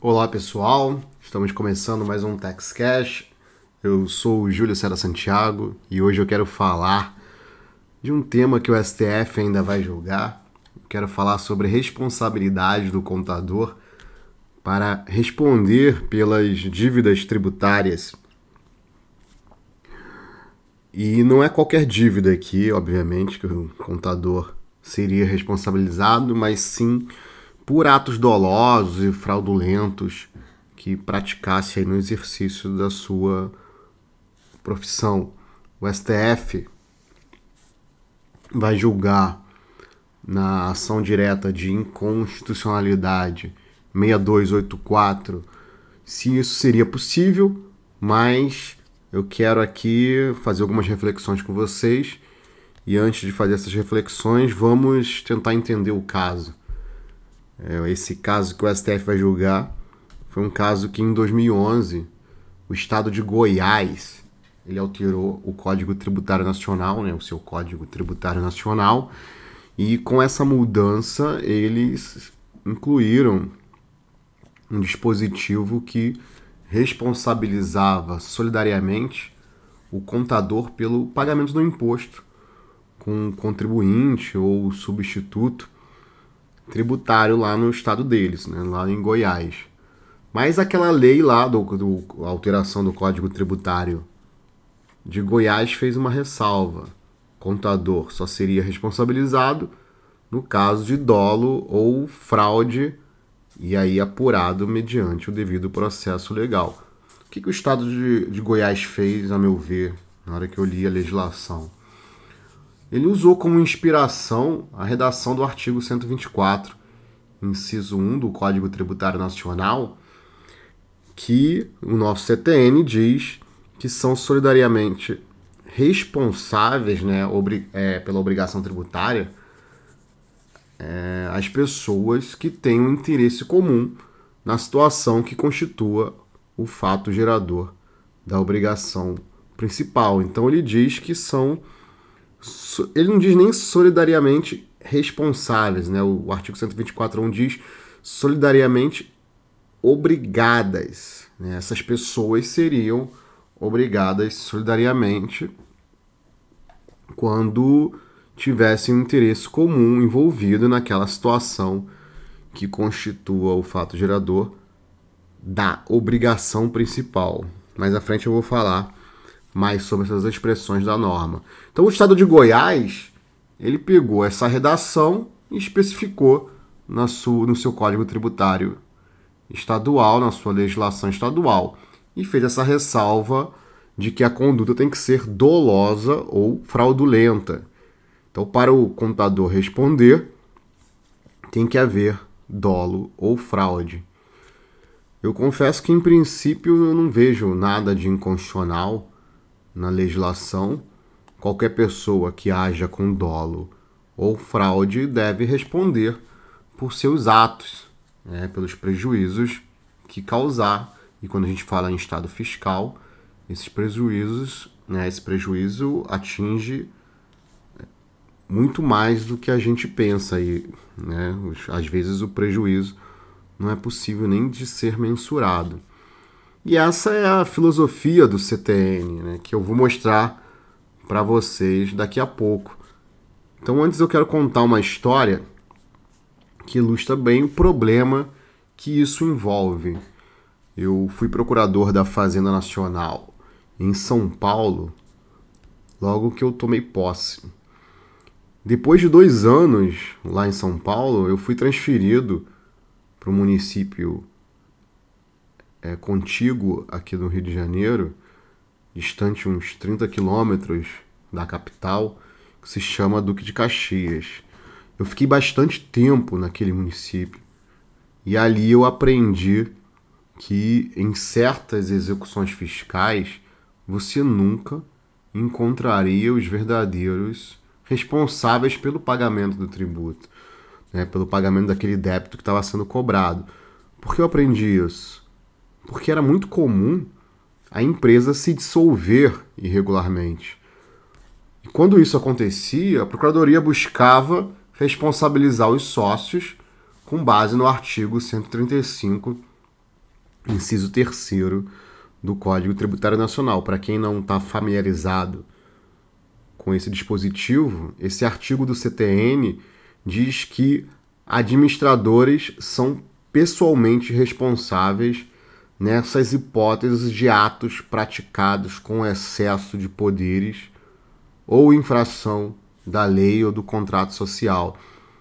Olá pessoal, estamos começando mais um Tax Cash. Eu sou o Júlio Sera Santiago e hoje eu quero falar de um tema que o STF ainda vai julgar. quero falar sobre responsabilidade do contador para responder pelas dívidas tributárias. E não é qualquer dívida aqui, obviamente, que o contador seria responsabilizado, mas sim por atos dolosos e fraudulentos que praticasse no exercício da sua profissão. O STF vai julgar na ação direta de inconstitucionalidade 6284 se isso seria possível, mas eu quero aqui fazer algumas reflexões com vocês e antes de fazer essas reflexões, vamos tentar entender o caso. É, esse caso que o STF vai julgar foi um caso que em 2011 o estado de Goiás ele alterou o Código Tributário Nacional, né, o seu Código Tributário Nacional, e com essa mudança eles incluíram um dispositivo que responsabilizava solidariamente o contador pelo pagamento do imposto com o contribuinte ou substituto tributário lá no estado deles, né, lá em Goiás. Mas aquela lei lá do, do alteração do Código Tributário de Goiás fez uma ressalva. Contador só seria responsabilizado no caso de dolo ou fraude e aí apurado mediante o devido processo legal. O que, que o Estado de, de Goiás fez, a meu ver, na hora que eu li a legislação? Ele usou como inspiração a redação do artigo 124, inciso 1 do Código Tributário Nacional, que o nosso CTN diz que são solidariamente responsáveis né, obri é, pela obrigação tributária é, as pessoas que têm um interesse comum na situação que constitua o fato gerador da obrigação principal. Então ele diz que são ele não diz nem solidariamente responsáveis, né? O, artigo 124.1 diz solidariamente obrigadas. Né? Essas pessoas seriam obrigadas solidariamente quando tivessem um interesse comum envolvido naquela situação que constitua o fato gerador da obrigação principal. Mais à frente eu vou falar mais sobre essas expressões da norma. Então o estado de Goiás, ele pegou essa redação e especificou na sua, no seu Código Tributário Estadual, na sua legislação estadual, e fez essa ressalva de que a conduta tem que ser dolosa ou fraudulenta. Então, para o contador responder, tem que haver dolo ou fraude. Eu confesso que, em princípio, eu não vejo nada de inconstitucional na legislação, qualquer pessoa que haja com dolo ou fraude deve responder por seus atos, né, pelos prejuízos que causar. E quando a gente fala em estado fiscal, esses prejuízos, né, esse prejuízo atinge muito mais do que a gente pensa e, né, às vezes o prejuízo não é possível nem de ser mensurado. E essa é a filosofia do CTN, né, que eu vou mostrar para vocês daqui a pouco. Então, antes eu quero contar uma história que ilustra bem o problema que isso envolve. Eu fui procurador da Fazenda Nacional em São Paulo logo que eu tomei posse. Depois de dois anos lá em São Paulo, eu fui transferido para o município é, contíguo aqui no Rio de Janeiro, distante uns 30 quilômetros da capital, que se chama Duque de Caxias. Eu fiquei bastante tempo naquele município e ali eu aprendi que em certas execuções fiscais você nunca encontraria os verdadeiros responsáveis pelo pagamento do tributo, né, pelo pagamento daquele débito que estava sendo cobrado. Por que eu aprendi isso? Porque era muito comum a empresa se dissolver irregularmente. E quando isso acontecia, a Procuradoria buscava responsabilizar os sócios com base no artigo 135 inciso terceiro do Código Tributário Nacional. Para quem não está familiarizado com esse dispositivo, esse artigo do CTN diz que administradores são pessoalmente responsáveis nessas hipóteses de atos praticados com excesso de poderes ou infração da lei ou do contrato social.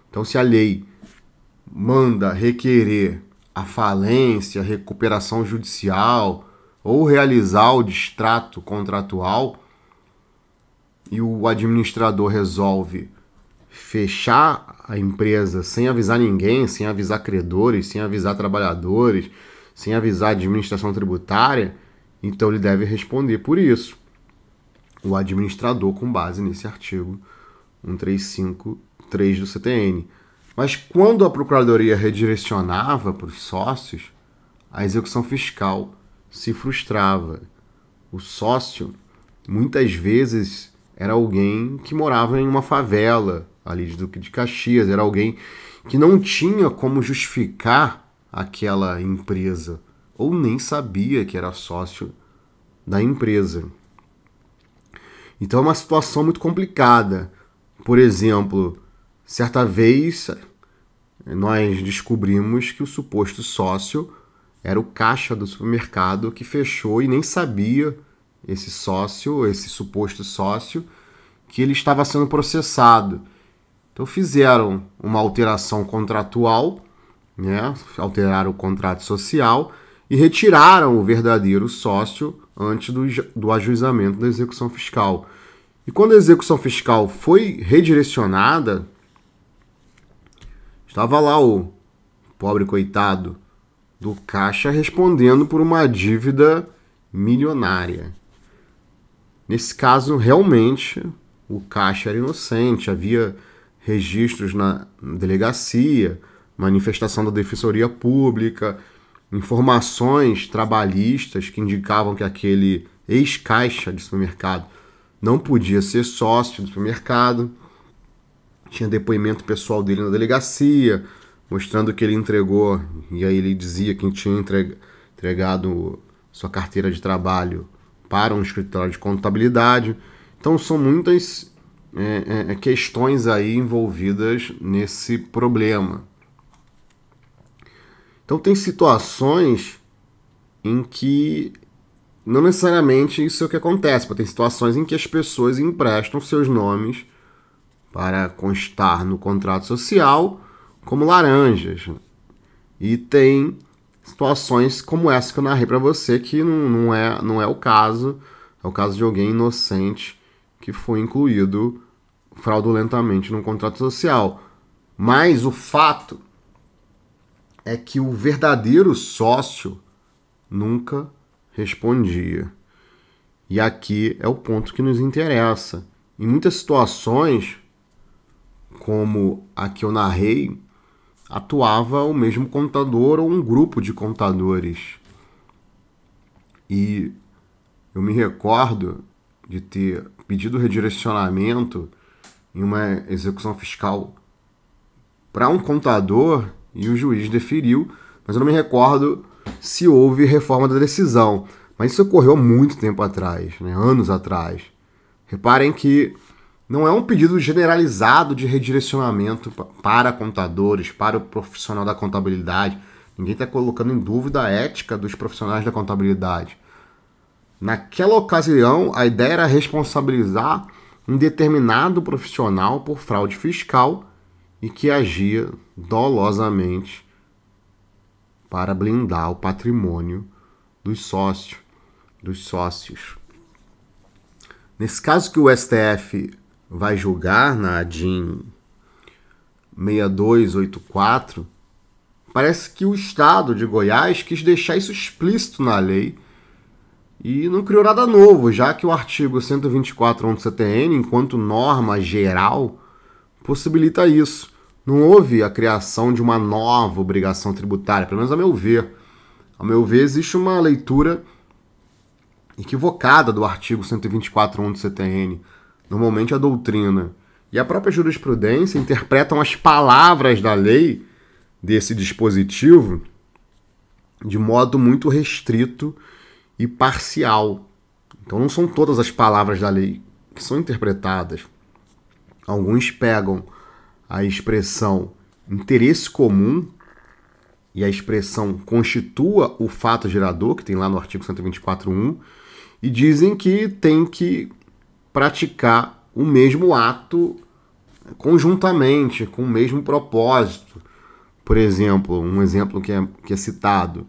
Então, se a lei manda requerer a falência, a recuperação judicial ou realizar o distrato contratual e o administrador resolve fechar a empresa sem avisar ninguém, sem avisar credores, sem avisar trabalhadores, sem avisar a administração tributária, então ele deve responder por isso. O administrador, com base nesse artigo 135.3 do CTN. Mas quando a procuradoria redirecionava para os sócios, a execução fiscal se frustrava. O sócio, muitas vezes, era alguém que morava em uma favela ali de Duque de Caxias, era alguém que não tinha como justificar aquela empresa ou nem sabia que era sócio da empresa. Então é uma situação muito complicada. Por exemplo, certa vez nós descobrimos que o suposto sócio era o caixa do supermercado que fechou e nem sabia esse sócio, esse suposto sócio, que ele estava sendo processado. Então fizeram uma alteração contratual, né? alteraram o contrato social e retiraram o verdadeiro sócio antes do, do ajuizamento da execução fiscal. E quando a execução fiscal foi redirecionada, estava lá o pobre coitado do caixa respondendo por uma dívida milionária. Nesse caso, realmente, o caixa era inocente, havia registros na delegacia, manifestação da defensoria pública, informações trabalhistas que indicavam que aquele ex-caixa de supermercado não podia ser sócio do supermercado. Tinha depoimento pessoal dele na delegacia, mostrando que ele entregou, e aí ele dizia que tinha entregado sua carteira de trabalho para um escritório de contabilidade. Então são muitas é, é, é questões aí envolvidas nesse problema. Então tem situações em que não necessariamente isso é o que acontece, tem situações em que as pessoas emprestam seus nomes para constar no contrato social como laranjas. E tem situações como essa que eu narrei para você que não, não, é, não é o caso, é o caso de alguém inocente que foi incluído fraudulentamente no contrato social. Mas o fato é que o verdadeiro sócio nunca respondia. E aqui é o ponto que nos interessa. Em muitas situações, como a que eu narrei, atuava o mesmo contador ou um grupo de contadores. E eu me recordo de ter pedido redirecionamento em uma execução fiscal para um contador e o juiz deferiu, mas eu não me recordo se houve reforma da decisão. Mas isso ocorreu muito tempo atrás, né? anos atrás. Reparem que não é um pedido generalizado de redirecionamento para contadores, para o profissional da contabilidade. Ninguém está colocando em dúvida a ética dos profissionais da contabilidade. Naquela ocasião, a ideia era responsabilizar um determinado profissional por fraude fiscal e que agia dolosamente para blindar o patrimônio dos sócios, dos sócios. Nesse caso que o STF vai julgar na ADIM 6284, parece que o Estado de Goiás quis deixar isso explícito na lei e não criou nada novo, já que o artigo 124 do CTN, enquanto norma geral, possibilita isso não houve a criação de uma nova obrigação tributária, pelo menos a meu ver. A meu ver, existe uma leitura equivocada do artigo 124.1 do CTN, normalmente a doutrina. E a própria jurisprudência interpretam as palavras da lei desse dispositivo de modo muito restrito e parcial. Então não são todas as palavras da lei que são interpretadas. Alguns pegam a expressão interesse comum e a expressão constitua o fato gerador, que tem lá no artigo 124.1, e dizem que tem que praticar o mesmo ato conjuntamente, com o mesmo propósito. Por exemplo, um exemplo que é, que é citado.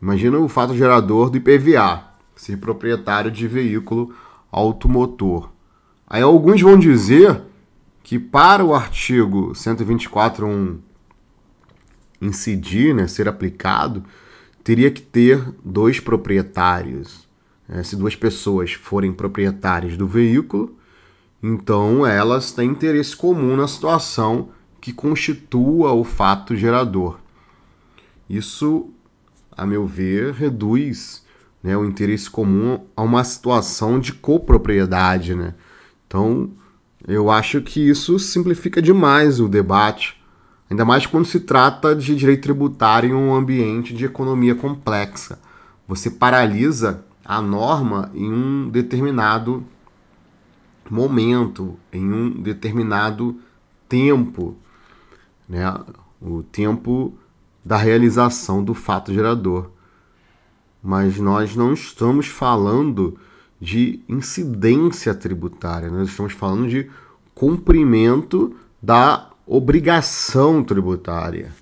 Imagina o fato gerador do IPVA, ser proprietário de veículo automotor. Aí alguns vão dizer que para o artigo 124.1 incidir, né, ser aplicado, teria que ter dois proprietários. É, se duas pessoas forem proprietárias do veículo, então elas têm interesse comum na situação que constitua o fato gerador. Isso, a meu ver, reduz né, o interesse comum a uma situação de copropriedade. Né? Então, eu acho que isso simplifica demais o debate, ainda mais quando se trata de direito tributário em um ambiente de economia complexa. Você paralisa a norma em um determinado momento, em um determinado tempo, né? o tempo da realização do fato gerador. Mas nós não estamos falando de incidência tributária, nós estamos falando de cumprimento da obrigação tributária.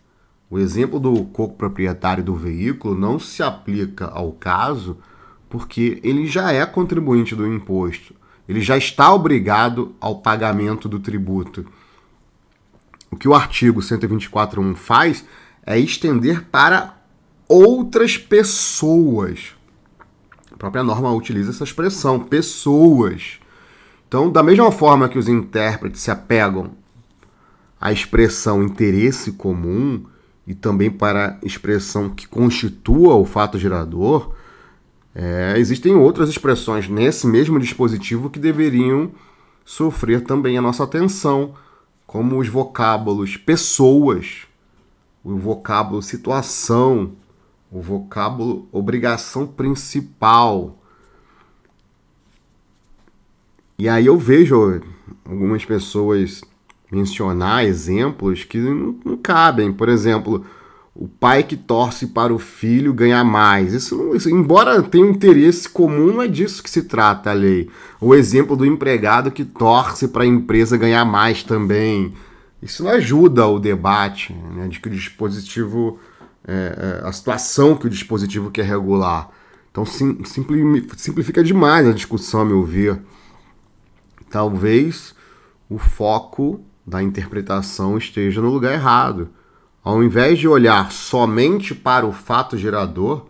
O exemplo do coproprietário do veículo não se aplica ao caso porque ele já é contribuinte do imposto, ele já está obrigado ao pagamento do tributo. O que o artigo 124.1 faz é estender para outras pessoas. A própria norma utiliza essa expressão, pessoas. Então, da mesma forma que os intérpretes se apegam à expressão interesse comum e também para a expressão que constitua o fato gerador, é, existem outras expressões nesse mesmo dispositivo que deveriam sofrer também a nossa atenção, como os vocábulos pessoas, o vocábulo situação, o vocábulo obrigação principal. E aí eu vejo algumas pessoas mencionar exemplos que não, não cabem. Por exemplo, o pai que torce para o filho ganhar mais. Isso, não, isso, embora tenha um interesse comum, não é disso que se trata a lei. O exemplo do empregado que torce para a empresa ganhar mais também. Isso não ajuda o debate né, de que o dispositivo. É, é, a situação que o dispositivo quer regular. Então sim, simplifica demais a discussão, a meu ver. Talvez o foco da interpretação esteja no lugar errado. Ao invés de olhar somente para o fato gerador,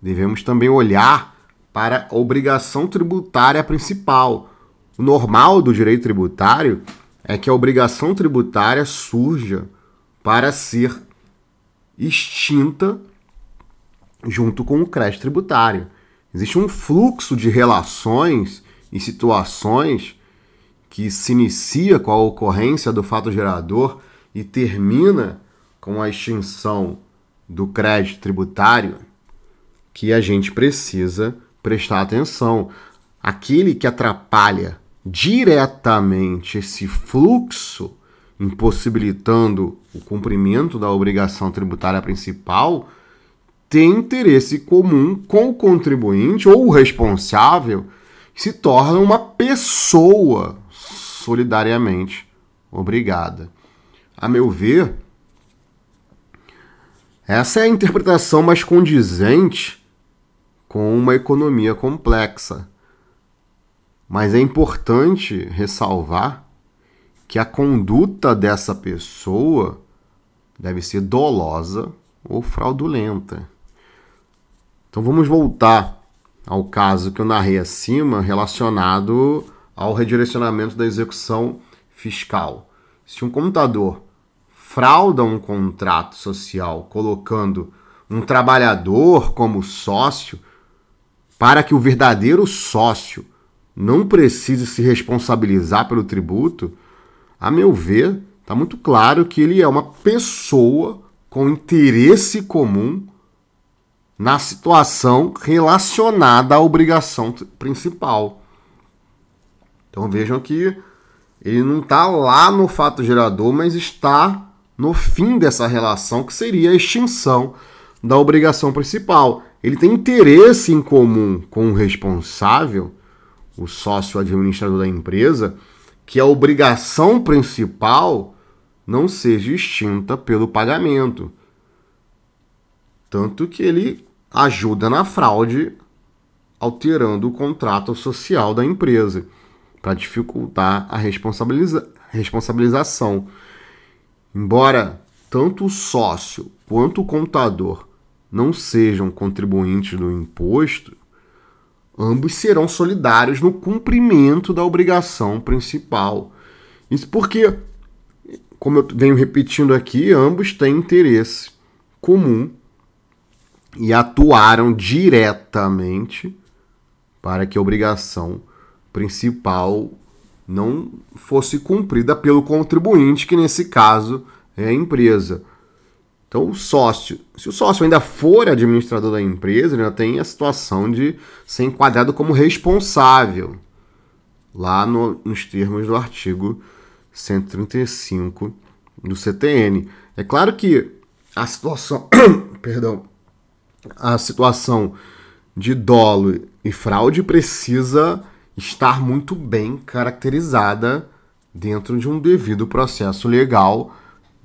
devemos também olhar para a obrigação tributária principal. O normal do direito tributário é que a obrigação tributária surja para ser extinta junto com o crédito tributário. Existe um fluxo de relações e situações que se inicia com a ocorrência do fato gerador e termina com a extinção do crédito tributário que a gente precisa prestar atenção. Aquele que atrapalha diretamente esse fluxo, impossibilitando o cumprimento da obrigação tributária principal, tem interesse comum com o contribuinte ou o responsável, se torna uma pessoa solidariamente obrigada. A meu ver, essa é a interpretação mais condizente com uma economia complexa. Mas é importante ressalvar que a conduta dessa pessoa deve ser dolosa ou fraudulenta. Então vamos voltar ao caso que eu narrei acima relacionado ao redirecionamento da execução fiscal. Se um computador frauda um contrato social colocando um trabalhador como sócio, para que o verdadeiro sócio não precise se responsabilizar pelo tributo, a meu ver, está muito claro que ele é uma pessoa com interesse comum na situação relacionada à obrigação principal. Então vejam que ele não está lá no fato gerador, mas está no fim dessa relação, que seria a extinção da obrigação principal. Ele tem interesse em comum com o responsável, o sócio administrador da empresa, que a obrigação principal não seja extinta pelo pagamento. Tanto que ele ajuda na fraude alterando o contrato social da empresa para dificultar a responsabiliza responsabilização. Embora tanto o sócio quanto o contador não sejam contribuintes do imposto, ambos serão solidários no cumprimento da obrigação principal. Isso porque, como eu venho repetindo aqui, ambos têm interesse comum e atuaram diretamente para que a obrigação principal não fosse cumprida pelo contribuinte, que nesse caso é a empresa. Então, o sócio, se o sócio ainda for administrador da empresa, ele tem a situação de ser enquadrado como responsável, lá no, nos termos do artigo 135 do CTN. É claro que a situação, perdão, a situação de dolo e fraude precisa estar muito bem caracterizada dentro de um devido processo legal,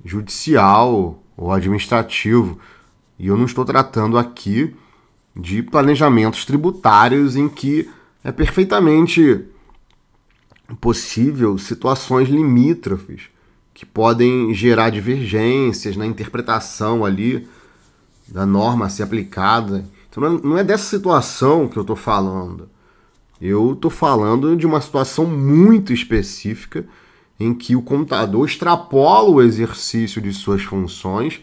judicial ou administrativo. E eu não estou tratando aqui de planejamentos tributários em que é perfeitamente possível situações limítrofes que podem gerar divergências na interpretação ali da norma a ser aplicada. Então não é dessa situação que eu estou falando. Eu estou falando de uma situação muito específica em que o contador extrapola o exercício de suas funções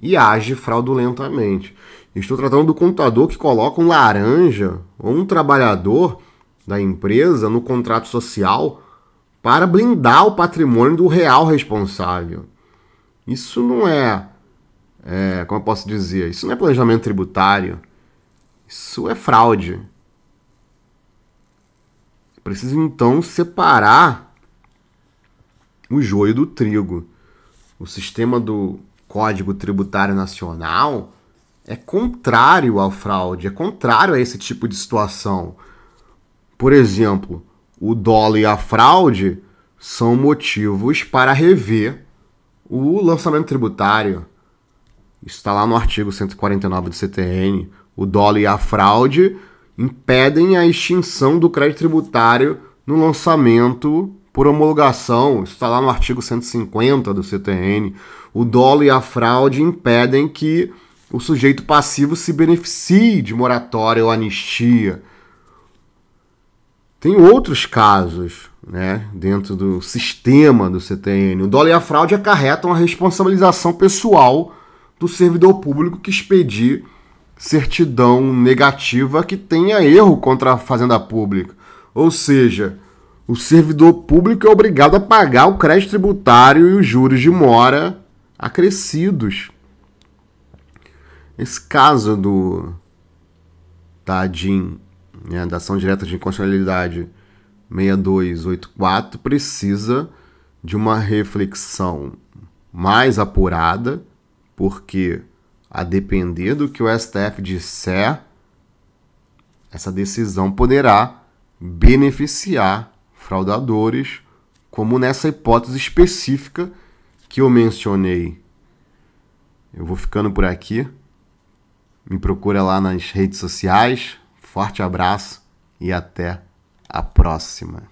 e age fraudulentamente. Estou tratando do contador que coloca um laranja ou um trabalhador da empresa no contrato social para blindar o patrimônio do real responsável. Isso não é, é como eu posso dizer, isso não é planejamento tributário. Isso é fraude. Preciso então separar o joio do trigo. O sistema do Código Tributário Nacional é contrário ao fraude, é contrário a esse tipo de situação. Por exemplo, o dolo e a fraude são motivos para rever o lançamento tributário. Está lá no artigo 149 do CTN. O dolo e a fraude impedem a extinção do crédito tributário no lançamento por homologação. Isso está lá no artigo 150 do CTN. O dolo e a fraude impedem que o sujeito passivo se beneficie de moratória ou anistia. Tem outros casos né, dentro do sistema do CTN. O dolo e a fraude acarretam a responsabilização pessoal do servidor público que expedir certidão negativa que tenha erro contra a fazenda pública. Ou seja, o servidor público é obrigado a pagar o crédito tributário e os juros de mora acrescidos. Esse caso do da né, da ação direta de inconstitucionalidade 6284 precisa de uma reflexão mais apurada, porque a depender do que o STF disser, essa decisão poderá beneficiar fraudadores, como nessa hipótese específica que eu mencionei. Eu vou ficando por aqui. Me procura lá nas redes sociais. Forte abraço e até a próxima.